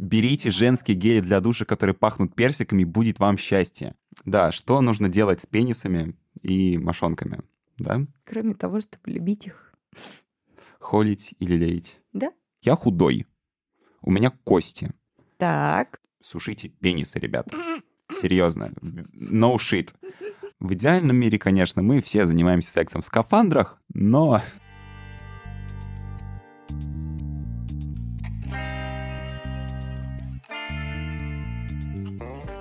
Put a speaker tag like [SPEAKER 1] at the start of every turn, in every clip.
[SPEAKER 1] Берите женские гели для душа, которые пахнут персиками, будет вам счастье. Да, что нужно делать с пенисами и мошонками, да?
[SPEAKER 2] Кроме того, чтобы любить их.
[SPEAKER 1] Холить или леять.
[SPEAKER 2] Да.
[SPEAKER 1] Я худой. У меня кости.
[SPEAKER 2] Так.
[SPEAKER 1] Сушите пенисы, ребят. Серьезно. No shit. В идеальном мире, конечно, мы все занимаемся сексом в скафандрах, но...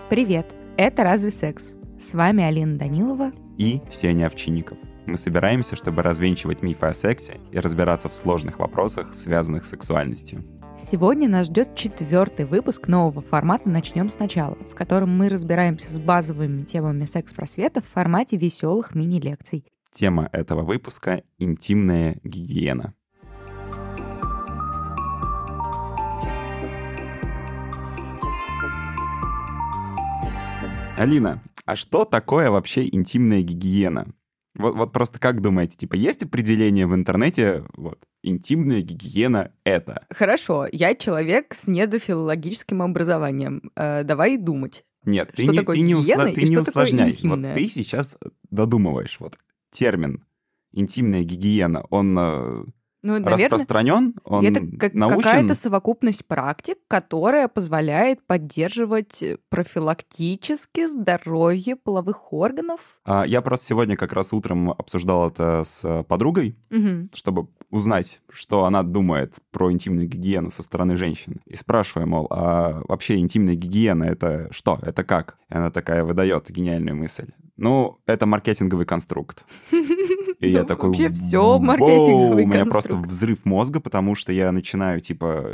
[SPEAKER 2] Привет, это «Разве секс?» С вами Алина Данилова
[SPEAKER 1] и Сеня Овчинников. Мы собираемся, чтобы развенчивать мифы о сексе и разбираться в сложных вопросах, связанных с сексуальностью.
[SPEAKER 2] Сегодня нас ждет четвертый выпуск нового формата «Начнем сначала», в котором мы разбираемся с базовыми темами секс-просвета в формате веселых мини-лекций.
[SPEAKER 1] Тема этого выпуска — интимная гигиена. Алина, а что такое вообще интимная гигиена? Вот, вот просто как думаете, типа, есть определение в интернете, вот, интимная гигиена — это?
[SPEAKER 2] Хорошо, я человек с недофилологическим образованием. Э, давай думать.
[SPEAKER 1] Нет,
[SPEAKER 2] что
[SPEAKER 1] ты не, ты не, усла... ты не усложняй. Вот ты сейчас додумываешь. Вот термин интимная гигиена, он э,
[SPEAKER 2] Ну, наверное,
[SPEAKER 1] распространен, он
[SPEAKER 2] это как,
[SPEAKER 1] научен.
[SPEAKER 2] какая-то совокупность практик, которая позволяет поддерживать профилактически здоровье половых органов.
[SPEAKER 1] А, Я просто сегодня как раз утром обсуждал это с подругой,
[SPEAKER 2] Мгм.
[SPEAKER 1] чтобы узнать, что она думает про интимную гигиену со стороны женщин. И спрашиваю, мол, а вообще интимная гигиена — это что? Это как? И она такая выдает гениальную мысль. Ну, это маркетинговый конструкт. И я
[SPEAKER 2] Ну,
[SPEAKER 1] такой...
[SPEAKER 2] вообще
[SPEAKER 1] «Воу!»
[SPEAKER 2] маркетинговый
[SPEAKER 1] У меня просто взрыв мозга, потому что я начинаю, типа,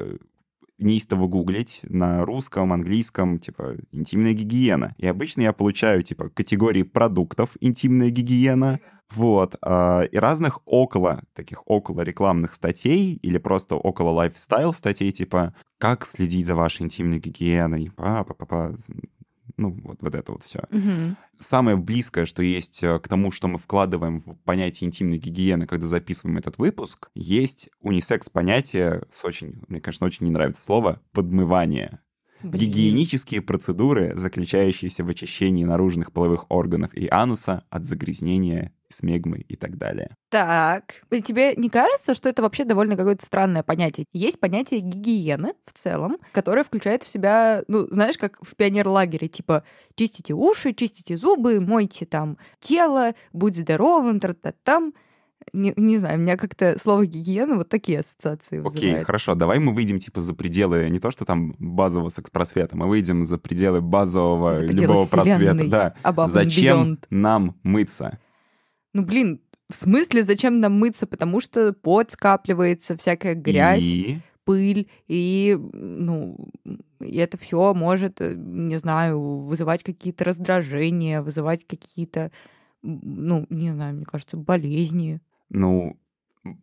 [SPEAKER 1] неистово гуглить на русском, английском, типа, интимная гигиена. И обычно я получаю, типа, категории продуктов интимная гигиена, вот, а, и разных около, таких около рекламных статей или просто около лайфстайл статей, типа, как следить за вашей интимной гигиеной, па-па-па-па, ну, вот, вот это вот все
[SPEAKER 2] Мгм.
[SPEAKER 1] самое близкое, что есть э, к тому, что мы вкладываем в понятие интимной гигиены, когда записываем этот выпуск, есть унисекс-понятие с очень, мне, конечно, очень не нравится слово, подмывание.
[SPEAKER 2] Блин.
[SPEAKER 1] Гигиенические процедуры, заключающиеся в очищении наружных половых органов и ануса от загрязнения, смегмы и так далее.
[SPEAKER 2] Так, тебе не кажется, что это вообще довольно какое-то странное понятие? Есть понятие гигиены в целом, которое включает в себя, ну, знаешь, как в пионерлагере, типа чистите уши, чистите зубы, мойте там тело, будь здоровым, тра-та-там. Не, не знаю, у меня как-то слово гигиена вот такие ассоциации
[SPEAKER 1] Окей,
[SPEAKER 2] вызывает.
[SPEAKER 1] хорошо, давай мы выйдем типа за пределы не то, что там базового секс-просвета, мы выйдем за пределы базового
[SPEAKER 2] За пределы
[SPEAKER 1] любого просвета. Да.
[SPEAKER 2] And
[SPEAKER 1] Зачем
[SPEAKER 2] beyond.
[SPEAKER 1] нам мыться?
[SPEAKER 2] Ну, блин, в смысле, зачем нам мыться? Потому что пот скапливается, всякая грязь.
[SPEAKER 1] И
[SPEAKER 2] пыль, и, ну, и это все может, э, не знаю, вызывать какие-то раздражения, вызывать какие-то, ну, не знаю, мне кажется, болезни,
[SPEAKER 1] Ну,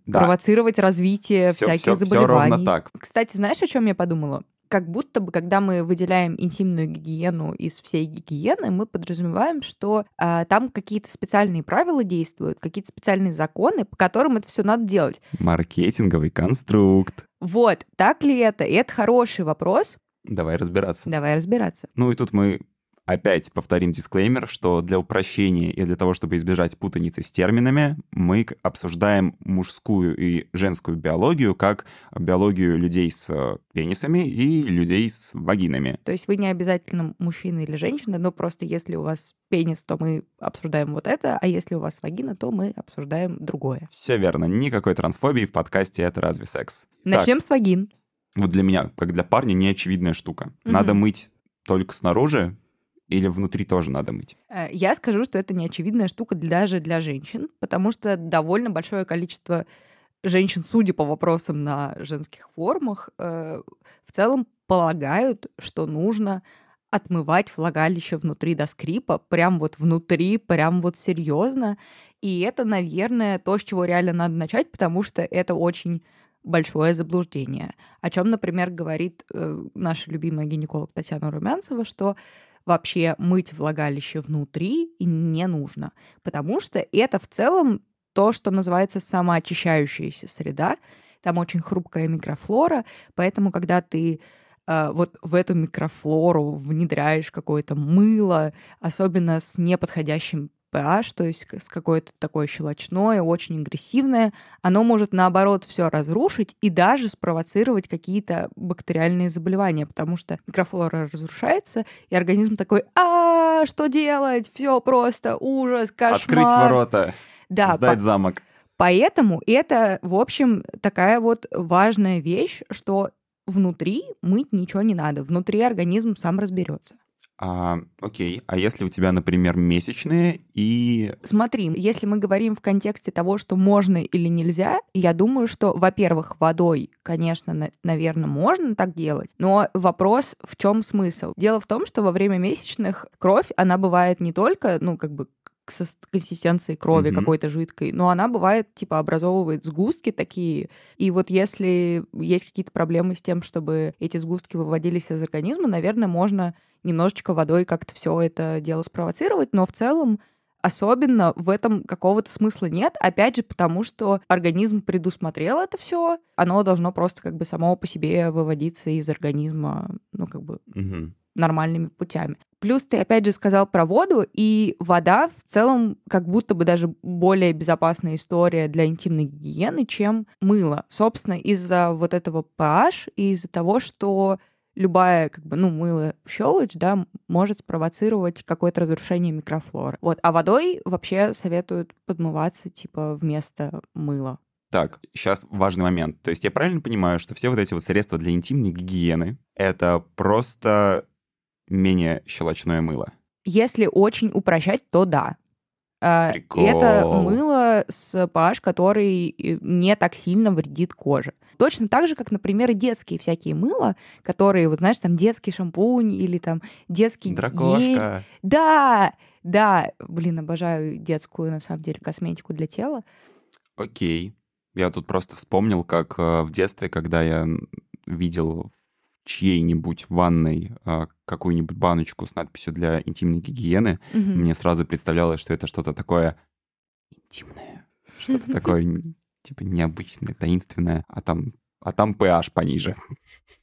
[SPEAKER 1] да,
[SPEAKER 2] провоцировать развитие
[SPEAKER 1] все,
[SPEAKER 2] всяких
[SPEAKER 1] все,
[SPEAKER 2] заболеваний.
[SPEAKER 1] ровно так.
[SPEAKER 2] Кстати, знаешь, о чем я подумала? Как будто бы, когда мы выделяем интимную гигиену из всей гигиены, мы подразумеваем, что а, там какие-то специальные правила действуют, какие-то специальные законы, по которым это все надо делать.
[SPEAKER 1] Маркетинговый конструкт.
[SPEAKER 2] Вот, так ли это? И это хороший вопрос.
[SPEAKER 1] Давай разбираться.
[SPEAKER 2] Давай разбираться.
[SPEAKER 1] Ну и тут мы опять повторим дисклеймер, что для упрощения и для того, чтобы избежать путаницы с терминами, мы обсуждаем мужскую и женскую биологию как биологию людей с э, пенисами и людей с вагинами.
[SPEAKER 2] То есть вы не обязательно мужчина или женщина, но просто если у вас пенис, то мы обсуждаем вот это, а если у вас вагина, то мы обсуждаем другое.
[SPEAKER 1] Все верно, никакой трансфобии в подкасте «Это разве секс?».
[SPEAKER 2] Начнем с вагин.
[SPEAKER 1] Вот для меня, как для парня, неочевидная штука.
[SPEAKER 2] Мгм.
[SPEAKER 1] Надо мыть только снаружи или внутри тоже надо мыть?
[SPEAKER 2] Э, Я скажу, что это неочевидная штука даже для женщин, потому что довольно большое количество женщин, судя по вопросам на женских форумах, э, в целом полагают, что нужно отмывать влагалище внутри до скрипа, прям вот внутри, прям вот серьезно. И это, наверное, то, с чего реально надо начать, потому что это очень большое заблуждение. О чем, например, говорит э, наша любимая гинеколог Татьяна Румянцева, что вообще мыть влагалище внутри не нужно, потому что это в целом то, что называется самоочищающаяся среда. Там очень хрупкая микрофлора, поэтому, когда ты э, вот в эту микрофлору внедряешь какое-то мыло, особенно с неподходящим pH, то есть с какое-то такое щелочное, очень агрессивное, оно может наоборот все разрушить и даже спровоцировать какие-то бактериальные заболевания, потому что микрофлора разрушается, и организм такой, а что делать? Все просто ужас, кошмар.
[SPEAKER 1] Открыть ворота,
[SPEAKER 2] да,
[SPEAKER 1] сдать по... замок.
[SPEAKER 2] Поэтому это, в общем, такая вот важная вещь, что внутри мыть ничего не надо, внутри организм сам разберется.
[SPEAKER 1] А, окей, а если у тебя, например, месячные и...
[SPEAKER 2] Смотри, если мы говорим в контексте того, что можно или нельзя, я думаю, что, во-первых, водой, конечно, на- наверное, можно так делать, но вопрос в чем смысл? Дело в том, что во время месячных кровь, она бывает не только, ну, как бы к консистенции крови mm-hmm. какой-то жидкой, но она бывает, типа, образовывает сгустки такие. И вот если есть какие-то проблемы с тем, чтобы эти сгустки выводились из организма, наверное, можно немножечко водой как-то все это дело спровоцировать, но в целом особенно в этом какого-то смысла нет. Опять же, потому что организм предусмотрел это все, оно должно просто как бы само по себе выводиться из организма, ну, как бы угу. Нормальными путями. Плюс ты опять же сказал про воду, и вода в целом как будто бы даже более безопасная история для интимной гигиены, чем мыло. Собственно, из-за вот этого pH и из-за того, что любая, как бы, ну, мыло щелочь, да, может спровоцировать какое-то разрушение микрофлоры. Вот. А водой вообще советуют подмываться, типа, вместо мыла.
[SPEAKER 1] Так, сейчас важный момент. То есть я правильно понимаю, что все вот эти вот средства для интимной гигиены — это просто менее щелочное мыло.
[SPEAKER 2] Если очень упрощать, то да. А, Прикол. Это мыло с pH, который не так сильно вредит коже. Точно так же, как, например, детские всякие мыла, которые, вот знаешь, там детский шампунь или там детский
[SPEAKER 1] Дракошка.
[SPEAKER 2] гель. Да, да. Блин, обожаю детскую, на самом деле, косметику для тела.
[SPEAKER 1] Окей. Я тут просто вспомнил, как э, в детстве, когда я видел чьей-нибудь ванной а, какую-нибудь баночку с надписью для интимной гигиены, угу. мне сразу представлялось, что это что-то такое интимное, что-то такое типа необычное, таинственное, а там а там pH пониже.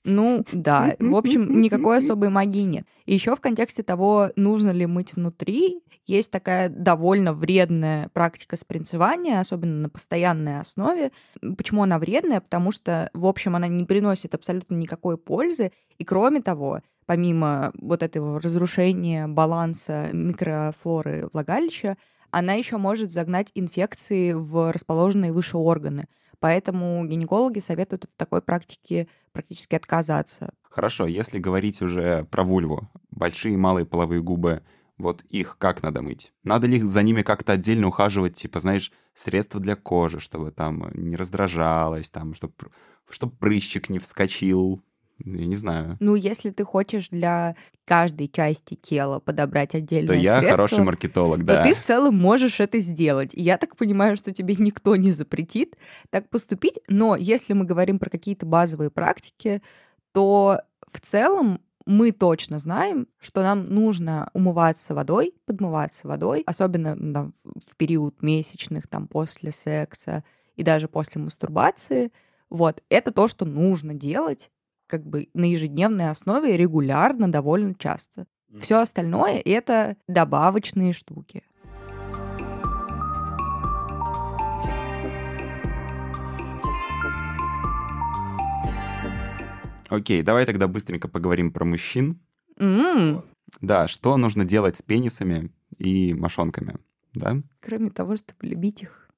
[SPEAKER 2] Ну да, в общем, никакой особой магии нет. И еще в контексте того, нужно ли мыть внутри, есть такая довольно вредная практика спринцевания, особенно на постоянной основе. Почему она вредная? Потому что, в общем, она не приносит абсолютно никакой пользы. И кроме того, помимо вот этого разрушения баланса микрофлоры влагалища, она еще может загнать инфекции в расположенные выше органы. Поэтому гинекологи советуют от такой практики практически отказаться.
[SPEAKER 1] Хорошо, если говорить уже про вульву, большие и малые половые губы, вот их как надо мыть? Надо ли за ними как-то отдельно ухаживать, типа, знаешь, средства для кожи, чтобы там не раздражалось, там, чтобы, чтобы прыщик не вскочил, я не знаю.
[SPEAKER 2] Ну, если ты хочешь для каждой части тела подобрать отдельное
[SPEAKER 1] То я
[SPEAKER 2] средство,
[SPEAKER 1] хороший маркетолог, да.
[SPEAKER 2] То ты в целом можешь это сделать. я так понимаю, что тебе никто не запретит так поступить. Но если мы говорим про какие-то базовые практики, то в целом мы точно знаем, что нам нужно умываться водой, подмываться водой, особенно там, в период месячных, там, после секса и даже после мастурбации. Вот, это то, что нужно делать как бы на ежедневной основе регулярно, довольно часто. Все остальное это добавочные штуки.
[SPEAKER 1] Окей, давай тогда быстренько поговорим про мужчин.
[SPEAKER 2] Mm.
[SPEAKER 1] Да, что нужно делать с пенисами и мошонками, да?
[SPEAKER 2] Кроме того, чтобы любить их.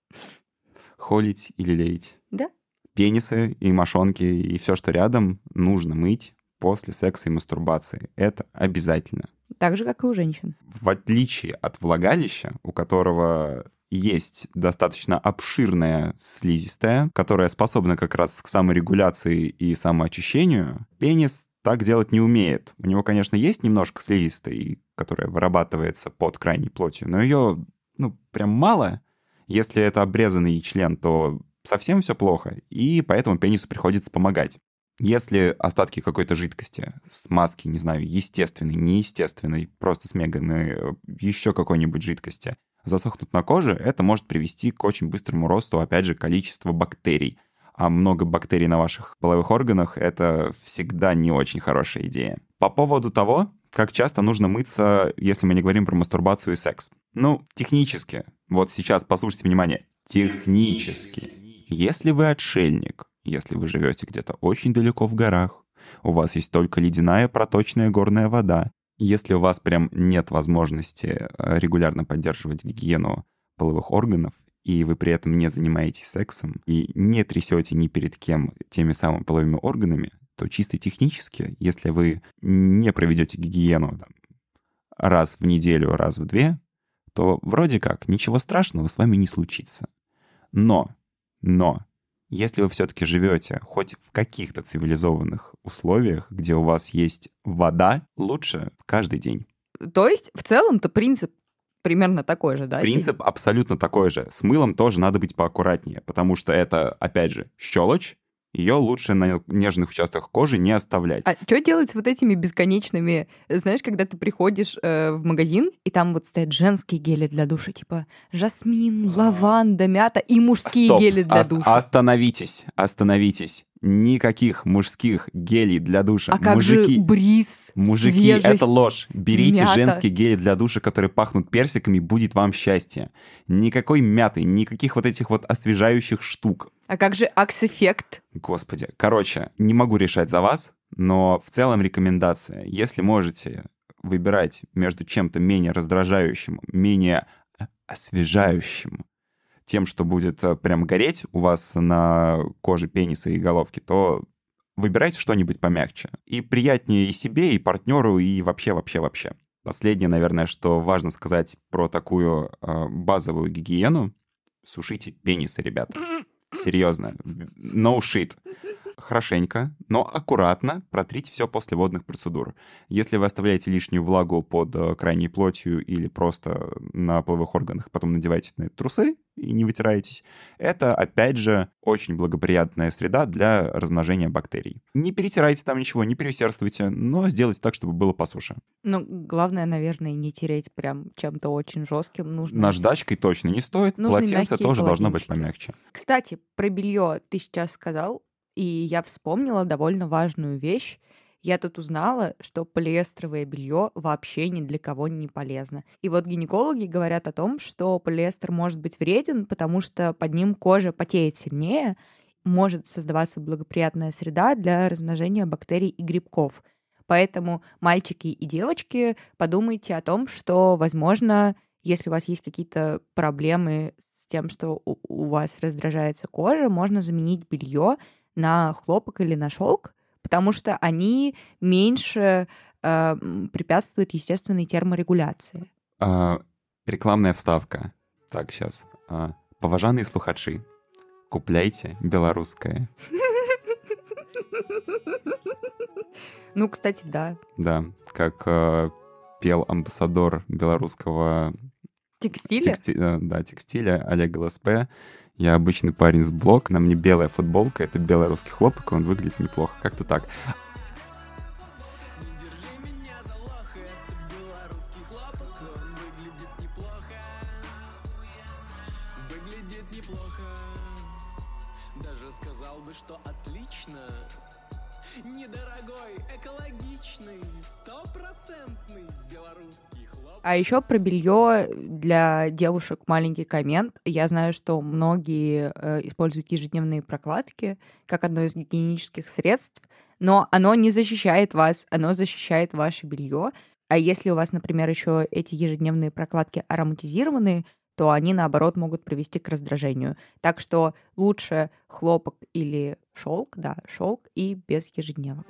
[SPEAKER 1] Холить или леять.
[SPEAKER 2] Да
[SPEAKER 1] пенисы и мошонки и все, что рядом, нужно мыть после секса и мастурбации. Это обязательно.
[SPEAKER 2] Так же, как и у женщин.
[SPEAKER 1] В отличие от влагалища, у которого есть достаточно обширная слизистая, которая способна как раз к саморегуляции и самоочищению, пенис так делать не умеет. У него, конечно, есть немножко слизистой, которая вырабатывается под крайней плотью, но ее, ну, прям мало. Если это обрезанный член, то совсем все плохо, и поэтому пенису приходится помогать. Если остатки какой-то жидкости, смазки, не знаю, естественной, неестественной, просто с мегами, э, еще какой-нибудь жидкости, засохнут на коже, это может привести к очень быстрому росту, опять же, количества бактерий. а много бактерий на ваших половых органах — это всегда не очень хорошая идея. По поводу того, как часто нужно мыться, если мы не говорим про мастурбацию и секс. Ну, технически. Вот сейчас послушайте внимание. Технически. Если вы отшельник, если вы живете где-то очень далеко в горах, у вас есть только ледяная проточная горная вода, если у вас прям нет возможности э, регулярно поддерживать гигиену половых органов, и вы при этом не занимаетесь сексом и не трясете ни перед кем теми самыми половыми органами, то чисто технически, если вы не проведете гигиену там, раз в неделю, раз в две, то вроде как ничего страшного с вами не случится. Но, но, если вы все-таки живете хоть в каких-то цивилизованных условиях, где у вас есть вода, лучше каждый день.
[SPEAKER 2] То есть, в целом-то принцип примерно такой же, да?
[SPEAKER 1] Принцип абсолютно такой же. С мылом тоже надо быть поаккуратнее, потому что это, опять же, щелочь, ее лучше на нежных участках кожи не оставлять.
[SPEAKER 2] А что делать с вот этими бесконечными... Знаешь, когда ты приходишь э, в магазин, и там вот стоят женские гели для душа, типа жасмин, лаванда, мята, и мужские
[SPEAKER 1] Стоп,
[SPEAKER 2] гели для
[SPEAKER 1] ост-
[SPEAKER 2] душа.
[SPEAKER 1] Остановитесь, остановитесь. Никаких мужских гелей для душа.
[SPEAKER 2] А как
[SPEAKER 1] Мужики,
[SPEAKER 2] же бриз,
[SPEAKER 1] Мужики,
[SPEAKER 2] свежесть?
[SPEAKER 1] это ложь. Берите
[SPEAKER 2] мята.
[SPEAKER 1] женские гели для душа, которые пахнут персиками, будет вам счастье. Никакой мяты, никаких вот этих вот освежающих штук.
[SPEAKER 2] А как же акс-эффект?
[SPEAKER 1] Господи. Короче, не могу решать за вас, но в целом рекомендация. Если можете выбирать между чем-то менее раздражающим, менее освежающим, тем, что будет э, прям гореть у вас на коже пениса и головки, то выбирайте что-нибудь помягче. И приятнее и себе, и партнеру, и вообще, вообще, вообще. Последнее, наверное, что важно сказать про такую э, базовую гигиену. Сушите пенисы, ребята. Серьезно. No shit. Хорошенько, но аккуратно протрите все после водных процедур. Если вы оставляете лишнюю влагу под э, крайней плотью или просто на половых органах, потом надеваете на это трусы и не вытираетесь, это, опять же, очень благоприятная среда для размножения бактерий. Не перетирайте там ничего, не переусердствуйте, но сделайте так, чтобы было по суше.
[SPEAKER 2] Ну, главное, наверное, не тереть прям чем-то очень жестким. Нужно...
[SPEAKER 1] Наждачкой точно не стоит,
[SPEAKER 2] Нужны
[SPEAKER 1] полотенце тоже должно быть помягче.
[SPEAKER 2] Кстати, про белье ты сейчас сказал, и я вспомнила довольно важную вещь. Я тут узнала, что полиэстеровое белье вообще ни для кого не полезно. И вот гинекологи говорят о том, что полиэстер может быть вреден, потому что под ним кожа потеет сильнее, может создаваться благоприятная среда для размножения бактерий и грибков. Поэтому, мальчики и девочки, подумайте о том, что, возможно, если у вас есть какие-то проблемы с тем, что у вас раздражается кожа, можно заменить белье на хлопок или на шелк, потому что они меньше э, препятствуют естественной терморегуляции.
[SPEAKER 1] А, рекламная вставка. Так, сейчас. Поважанные слухачи, купляйте белорусское.
[SPEAKER 2] Ну, кстати, да.
[SPEAKER 1] Да, как э, пел амбассадор белорусского
[SPEAKER 2] Текстиля?
[SPEAKER 1] тексти- э, да, текстиля Олег ЛСП. Я обычный парень с блок, на мне белая футболка, это белорусский хлопок, он выглядит неплохо, как-то так.
[SPEAKER 2] А еще про белье для девушек маленький коммент. Я знаю, что многие э, используют ежедневные прокладки как одно из гигиенических средств, но оно не защищает вас, оно защищает ваше белье. А если у вас, например, еще эти ежедневные прокладки ароматизированные, то они, наоборот, могут привести к раздражению. Так что лучше хлопок или шелк, да, шелк и без ежедневок.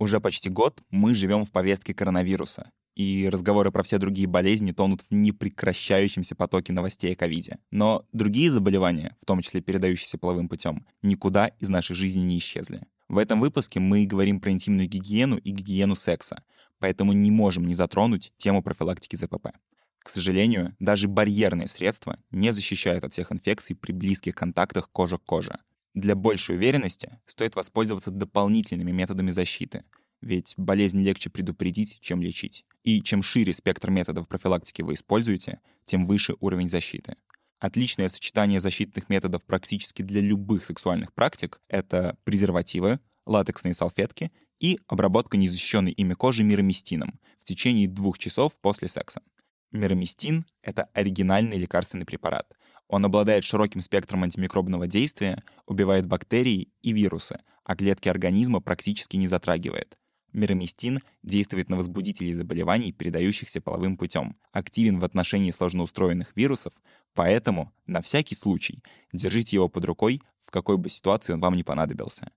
[SPEAKER 1] Уже почти год мы живем в повестке коронавируса, и разговоры про все другие болезни тонут в непрекращающемся потоке новостей о ковиде. Но другие заболевания, в том числе передающиеся половым путем, никуда из нашей жизни не исчезли. В этом выпуске мы говорим про интимную гигиену и гигиену секса, поэтому не можем не затронуть тему профилактики ЗПП. К сожалению, даже барьерные средства не защищают от всех инфекций при близких контактах кожа к коже. Для большей уверенности стоит воспользоваться дополнительными методами защиты, ведь болезнь легче предупредить, чем лечить.
[SPEAKER 3] И чем шире спектр методов профилактики вы используете, тем выше уровень защиты. Отличное сочетание защитных методов практически для любых сексуальных практик — это презервативы, латексные салфетки и обработка незащищенной ими кожи мироместином в течение двух часов после секса. Мироместин — это оригинальный лекарственный препарат. Он обладает широким спектром антимикробного действия, убивает бактерии и вирусы, а клетки организма практически не затрагивает. Мироместин действует на возбудителей заболеваний, передающихся половым путем, активен в отношении сложноустроенных вирусов, поэтому на всякий случай держите его под рукой, в какой бы ситуации он вам не понадобился.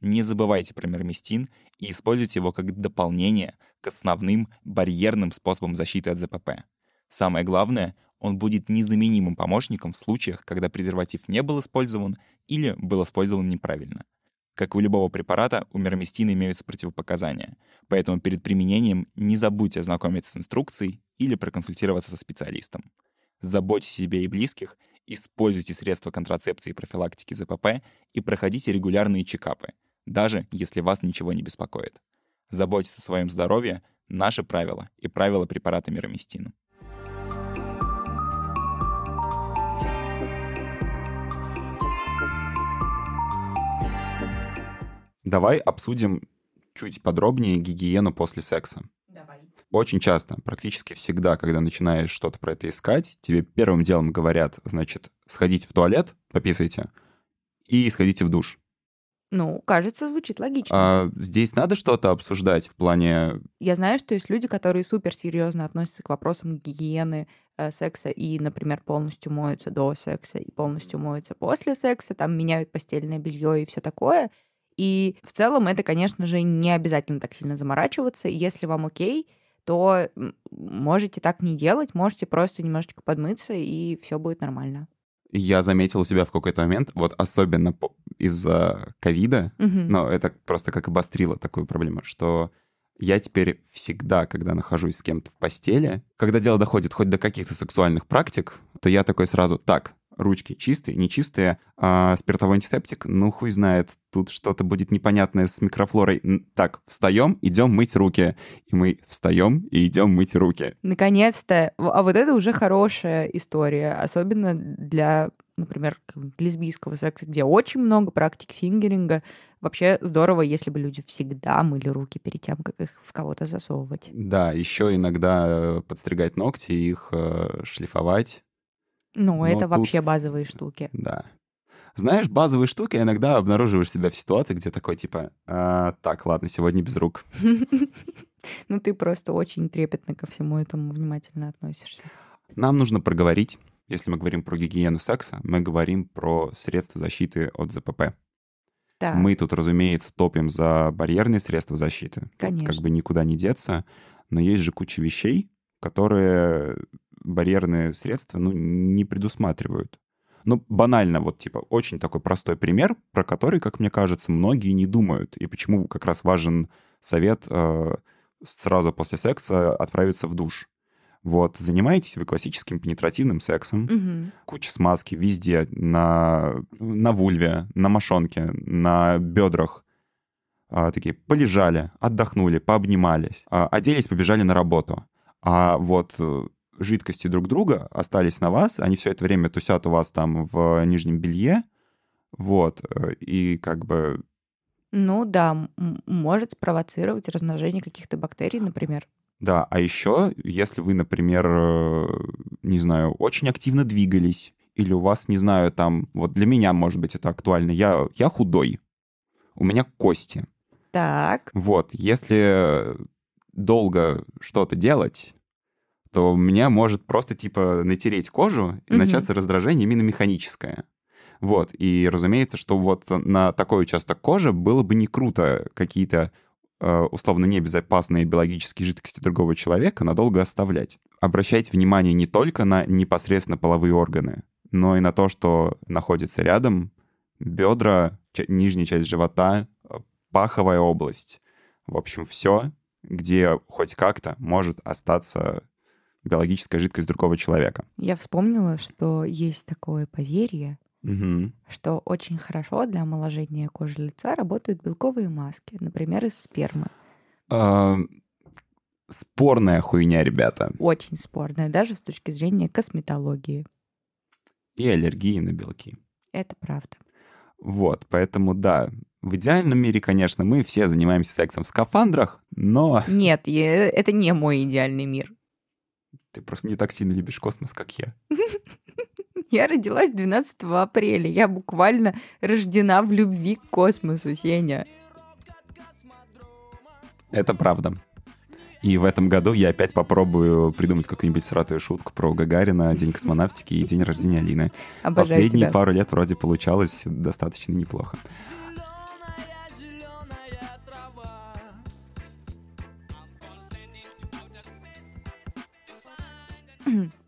[SPEAKER 3] Не забывайте про мироместин и используйте его как дополнение к основным барьерным способам защиты от ЗПП. Самое главное, он будет незаменимым помощником в случаях, когда презерватив не был использован или был использован неправильно. Как у любого препарата, у мироместина имеются противопоказания, поэтому перед применением не забудьте ознакомиться с инструкцией или проконсультироваться со специалистом. Заботьтесь о себе и близких, используйте средства контрацепции и профилактики ЗПП и проходите регулярные чекапы, даже если вас ничего не беспокоит. Заботьтесь о своем здоровье — наше правило и правило препарата мироместина.
[SPEAKER 1] Давай обсудим чуть подробнее гигиену после секса.
[SPEAKER 2] Давай.
[SPEAKER 1] Очень часто, практически всегда, когда начинаешь что-то про это искать, тебе первым делом говорят, значит, сходите в туалет, пописайте, и сходите в душ.
[SPEAKER 2] Ну, кажется, звучит логично.
[SPEAKER 1] А здесь надо что-то обсуждать в плане...
[SPEAKER 2] Я знаю, что есть люди, которые суперсерьезно относятся к вопросам гигиены э, секса и, например, полностью моются до секса и полностью моются после секса, там меняют постельное белье и все такое. И в целом это, конечно же, не обязательно так сильно заморачиваться. Если вам окей, то можете так не делать, можете просто немножечко подмыться, и все будет нормально.
[SPEAKER 1] Я заметил у себя в какой-то момент, вот особенно из-за ковида,
[SPEAKER 2] Мгм.
[SPEAKER 1] но это просто как обострило такую проблему, что я теперь всегда, когда нахожусь с кем-то в постели, когда дело доходит хоть до каких-то сексуальных практик, то я такой сразу, так, ручки чистые, нечистые, а спиртовой антисептик, ну хуй знает, тут что-то будет непонятное с микрофлорой. Так, встаем, идем мыть руки. И мы встаем и идем мыть руки.
[SPEAKER 2] Наконец-то. А вот это уже хорошая история, особенно для, например, лесбийского секса, где очень много практик фингеринга. Вообще здорово, если бы люди всегда мыли руки перед тем, как их в кого-то засовывать.
[SPEAKER 1] Да, еще иногда э, подстригать ногти, их э, шлифовать.
[SPEAKER 2] Ну,
[SPEAKER 1] Но
[SPEAKER 2] это
[SPEAKER 1] тут-
[SPEAKER 2] вообще базовые штуки.
[SPEAKER 1] Да. Знаешь, базовые штуки иногда обнаруживаешь себя в ситуации, где такой типа, «А, так, ладно, сегодня без рук.
[SPEAKER 2] Ну, ты просто очень трепетно ко всему этому внимательно относишься.
[SPEAKER 1] Нам нужно проговорить, если мы говорим про гигиену секса, мы говорим про средства защиты от ЗПП.
[SPEAKER 2] Да.
[SPEAKER 1] Мы тут, разумеется, топим за барьерные средства защиты. Тут Как
[SPEAKER 2] Конечно.
[SPEAKER 1] бы никуда не деться. Но есть же куча вещей, которые барьерные средства ну, не предусматривают. Ну, банально, вот, типа, очень такой простой пример, про который, как мне кажется, многие не думают. И почему как раз важен совет э, сразу после секса отправиться в душ. Вот, занимаетесь вы классическим пенетративным сексом,
[SPEAKER 2] Мгм.
[SPEAKER 1] куча смазки везде, на, на вульве, на мошонке, на бедрах. А, такие полежали, отдохнули, пообнимались, а, оделись, побежали на работу. А вот э, жидкости друг друга остались на вас, они все это время тусят у вас там в нижнем белье, вот, э, и как бы
[SPEAKER 2] Ну да, может спровоцировать размножение каких-то бактерий, например.
[SPEAKER 1] Да, а еще, если вы, например, э, не знаю, очень активно двигались, или у вас, не знаю, там, вот для меня, может быть, это актуально, я, я худой, у меня кости.
[SPEAKER 2] Так,
[SPEAKER 1] Вот, если долго что-то делать, то у меня может просто, типа, натереть кожу и
[SPEAKER 2] Мгм.
[SPEAKER 1] начаться раздражение именно механическое. Вот, и разумеется, что вот на такой участок кожи было бы не круто какие-то э, условно небезопасные биологические жидкости другого человека надолго оставлять. Обращайте внимание не только на непосредственно половые органы, но и на то, что находится рядом, бедра, нижняя часть живота, э, паховая область. В общем, все, где хоть как-то может остаться биологическая жидкость другого человека.
[SPEAKER 2] я вспомнила, что есть такое поверье,
[SPEAKER 1] Мгм.
[SPEAKER 2] что очень хорошо для омоложения кожи лица работают белковые маски, например, из спермы.
[SPEAKER 1] А, Спорная хуйня, ребята.
[SPEAKER 2] Очень спорная, даже с точки зрения косметологии.
[SPEAKER 1] И аллергии на белки.
[SPEAKER 2] Это правда.
[SPEAKER 1] Вот, поэтому да, в идеальном мире, конечно, мы все занимаемся сексом в скафандрах, но
[SPEAKER 2] Нет, это не мой идеальный мир.
[SPEAKER 1] Ты просто не так сильно любишь космос, как я.
[SPEAKER 2] Я родилась 12 апреля. Я буквально рождена в любви к космосу, Сеня.
[SPEAKER 1] Это правда. И в этом году я опять попробую придумать какую-нибудь сратую шутку про Гагарина, День космонавтики и День рождения Алины.
[SPEAKER 2] Обожаю
[SPEAKER 1] Последние
[SPEAKER 2] тебя.
[SPEAKER 1] пару лет вроде получалось достаточно неплохо.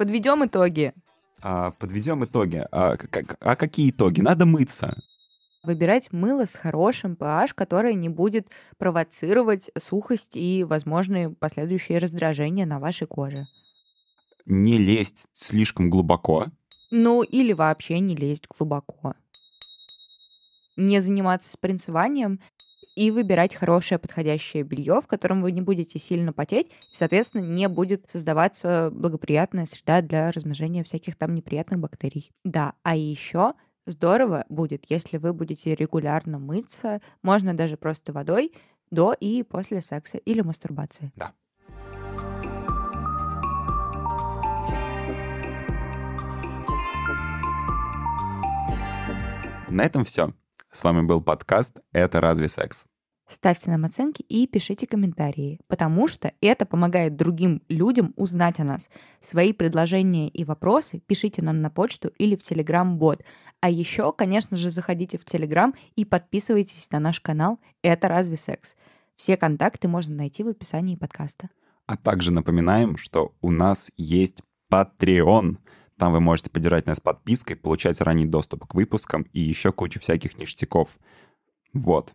[SPEAKER 2] Подведем итоги.
[SPEAKER 1] А, подведем итоги. А, как- а какие итоги? Надо мыться.
[SPEAKER 2] Выбирать мыло с хорошим pH, которое не будет провоцировать сухость и возможные последующие раздражения на вашей коже.
[SPEAKER 1] Не лезть слишком глубоко.
[SPEAKER 2] Ну, или вообще не лезть глубоко. Не заниматься спринцеванием и выбирать хорошее подходящее белье, в котором вы не будете сильно потеть, и, соответственно, не будет создаваться благоприятная среда для размножения всяких там неприятных бактерий. Да, а еще здорово будет, если вы будете регулярно мыться, можно даже просто водой до и после секса или мастурбации.
[SPEAKER 1] Да. На этом все. С вами был подкаст «Это разве секс?».
[SPEAKER 2] Ставьте нам оценки и пишите комментарии, потому что это помогает другим людям узнать о нас. Свои предложения и вопросы пишите нам на почту или в Telegram-бот. А еще, конечно же, заходите в Telegram и подписывайтесь на наш канал «Это разве секс?». Все контакты можно найти в описании подкаста.
[SPEAKER 1] А также напоминаем, что у нас есть Patreon. Там вы можете поддержать нас подпиской, получать ранний доступ к выпускам и еще кучу всяких ништяков. Вот.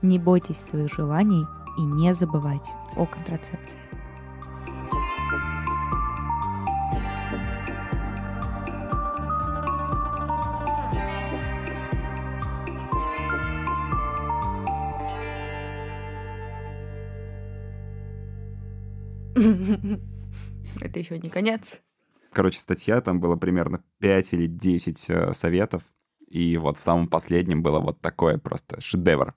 [SPEAKER 2] Не бойтесь своих желаний и не забывайте о контрацепции. Это еще не конец.
[SPEAKER 1] Короче, статья, там было примерно 5 или 10 э, советов. И вот в самом последнем было вот такое просто шедевр.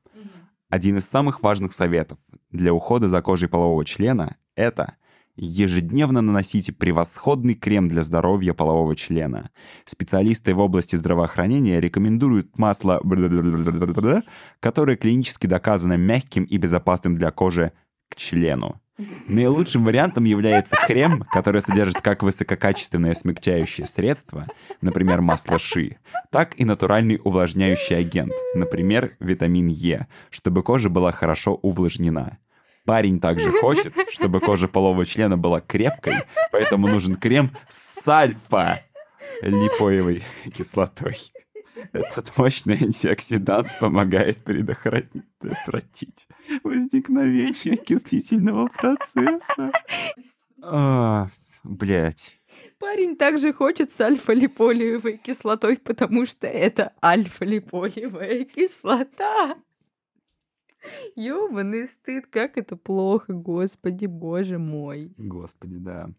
[SPEAKER 1] Один из самых важных советов для ухода за кожей полового члена — это ежедневно наносите превосходный крем для здоровья полового члена. Специалисты в области здравоохранения рекомендуют масло, которое клинически доказано мягким и безопасным для кожи к члену. Наилучшим вариантом является крем, который содержит как высококачественное смягчающее средство, например, масло ши, так и натуральный увлажняющий агент, например, витамин Е, чтобы кожа была хорошо увлажнена. Парень также хочет, чтобы кожа полового члена была крепкой, поэтому нужен крем с альфа липоевой кислотой. Этот мощный антиоксидант помогает предотвратить возникновение окислительного процесса. А, блять.
[SPEAKER 2] Парень также хочет с альфа-липолиевой кислотой, потому что это альфа-липолиевая кислота. Ёбаный стыд, как это плохо, господи, боже мой.
[SPEAKER 1] Господи, да.